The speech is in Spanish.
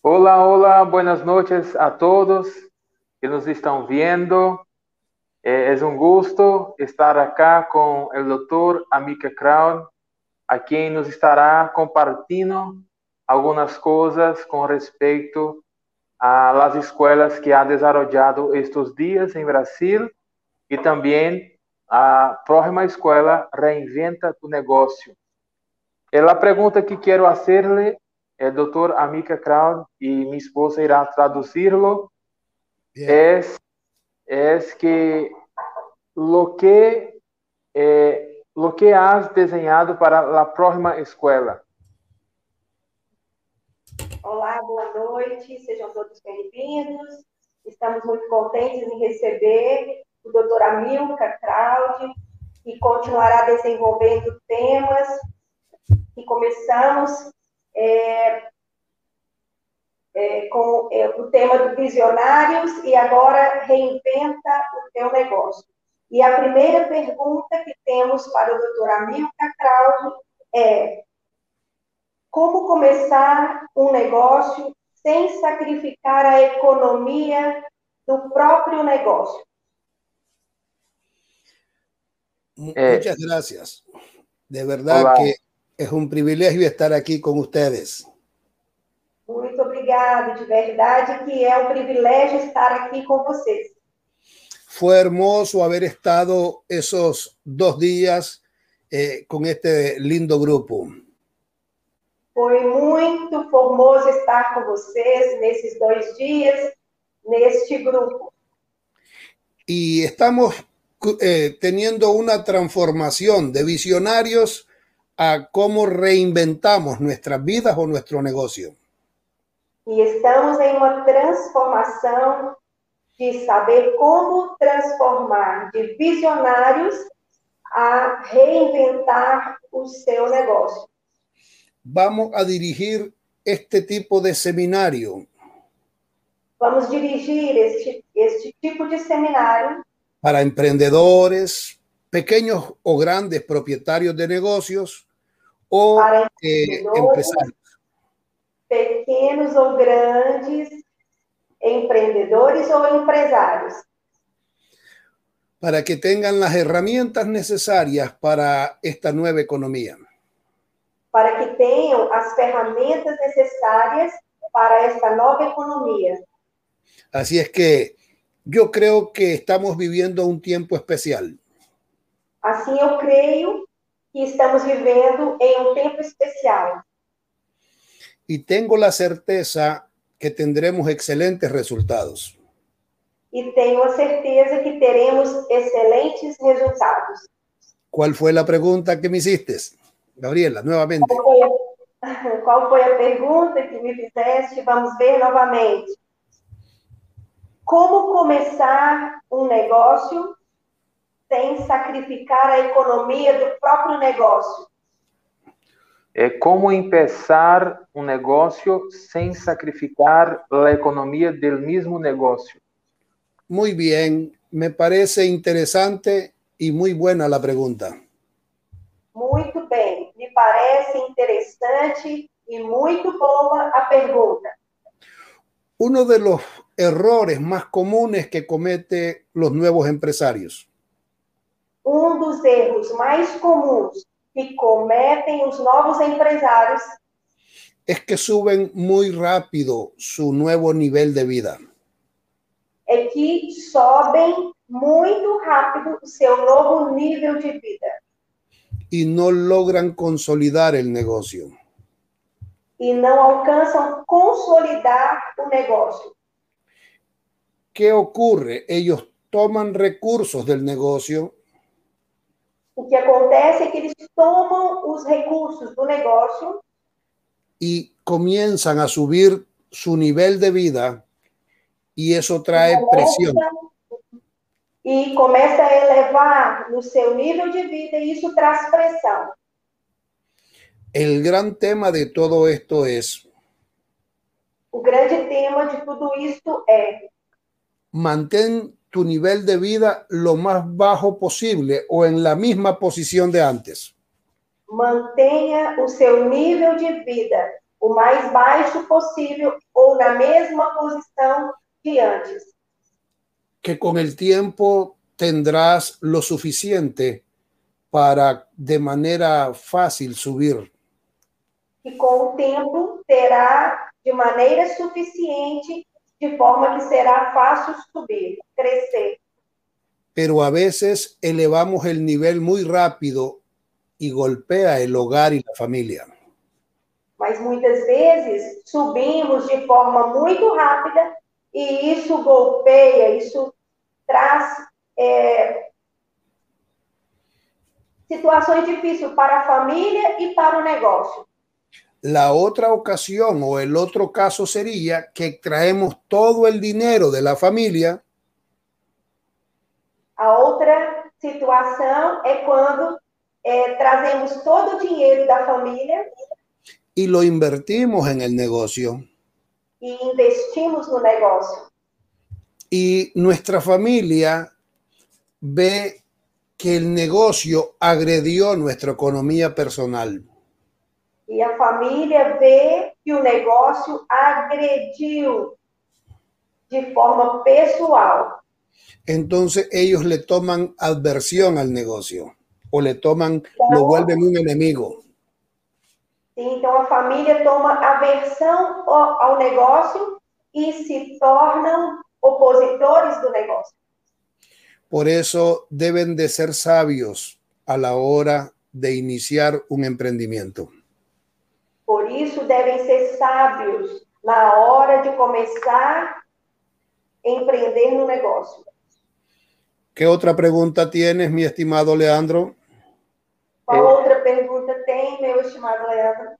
Olá, olá, buenas noches a todos que nos estão vendo. É, é, um gosto estar aqui com o Dr. Amica Crown, a quem nos estará compartilhando algumas coisas com respeito às escolas que ha desarrollado estes dias em Brasil e também a próxima escola Reinventa o Negócio. É a pergunta que quero fazer-lhe el doctor Amica Crown y mi esposa irá traducirlo, es, es que lo que, eh, lo que has diseñado para la próxima escuela. Olá, boa noite, sejam todos bem-vindos. Estamos muito contentes em receber o doutor Amilcar Kraud, que continuará desenvolvendo temas que começamos é, é, com é, o tema do visionários e agora reinventa o teu negócio. E a primeira pergunta que temos para o doutor Amilcar Kraud é como começar um negócio sem sacrificar a economia do próprio negócio? Muchas gracias. De verdad Olá. que es un privilegio estar aquí con ustedes. Muito obrigado, de verdade que é um privilégio estar aqui com vocês. Fue hermoso haber estado esos dos días eh, con este lindo grupo. Foi muito formoso estar com vocês nesses dois dias, neste grupo. Y estamos eh, teniendo una transformación de visionarios a cómo reinventamos nuestras vidas o nuestro negocio. E estamos em uma transformação de saber como transformar de visionários a reinventar o seu negócio. Vamos a dirigir este tipo de seminario. Vamos dirigir este, este tipo de seminário para emprendedores, pequeños o grandes propietarios de negocios ou eh, empresários? Pequenos ou grandes empreendedores ou empresários. Para que tengan las herramientas necesarias para esta nueva economía. Para que tenham as ferramentas necessárias para esta nova economia. Así es que yo creo que estamos viviendo un tiempo especial. Assim eu creio que estamos vivendo em um tempo especial. Y tengo la certeza que tendremos excelentes resultados. E tenho a certeza que teremos excelentes resultados. ¿Cuál fue la pregunta que me hiciste, Gabriela? Qual foi a, qual foi a pergunta que me fizeste? Vamos ver novamente. Como começar um negócio sem sacrificar a economia do próprio negócio? É como começar um negócio sem sacrificar a economia do mesmo negócio. Muy bien, me parece interesante y muy buena la pregunta. Muito bem, me parece interessante e muito boa a pergunta. Uno de los errores más comunes que comete los nuevos empresarios um dos erros mais comuns que cometem os novos empresários es que suben muy rápido su nuevo nivel de vida. É que sobem muito rápido seu novo nível de vida. Y no logran consolidar el negocio. E não alcançam consolidar o negócio. ¿Qué ocurre? Ellos toman recursos del negocio O que acontece é que eles tomam os recursos do negócio y comienzan a subir su nivel de vida y eso trae presión. E começa a elevar no seu nível de vida e isso traz pressão. El gran tema de todo esto es O grande tema de tudo isto é mantén tu nivel de vida lo más bajo posible o en la misma posición de antes. mantenha o seu nível de vida o mais baixo possível ou na mesma posição que antes. Que con el tiempo tendrás lo suficiente para de manera fácil subir. E com o tempo terá de maneira suficiente, de forma que será fácil subir, crescer. Pero a veces elevamos el nivel muy rápido y golpea el hogar y la familia. Mas muitas vezes subimos de forma muito rápida e isso golpeia, isso traz é, situações difíceis para a família e para o negócio. La otra ocasión o el otro caso sería que traemos todo el dinero de la familia A outra situação é quando é, trazemos todo o dinheiro da família y lo invertimos en el negocio e investimos no negócio. y nuestra familia ve que el negocio agredió nuestra economía personal. E a família vê que o negócio agrediu de forma pessoal. Entonces ellos le toman adversión al negocio o le toman, lo vuelven un enemigo. Então a família toma aversão ao ao negócio e se tornam opositores do negócio. Por eso deben de ser sabios a la hora de iniciar un emprendimiento. Por isso devem ser sábios na hora de começar a empreender no negócio. ¿Qué otra pregunta tienes, mi estimado Leandro? Qual outra pergunta tem, meu estimado Leandro?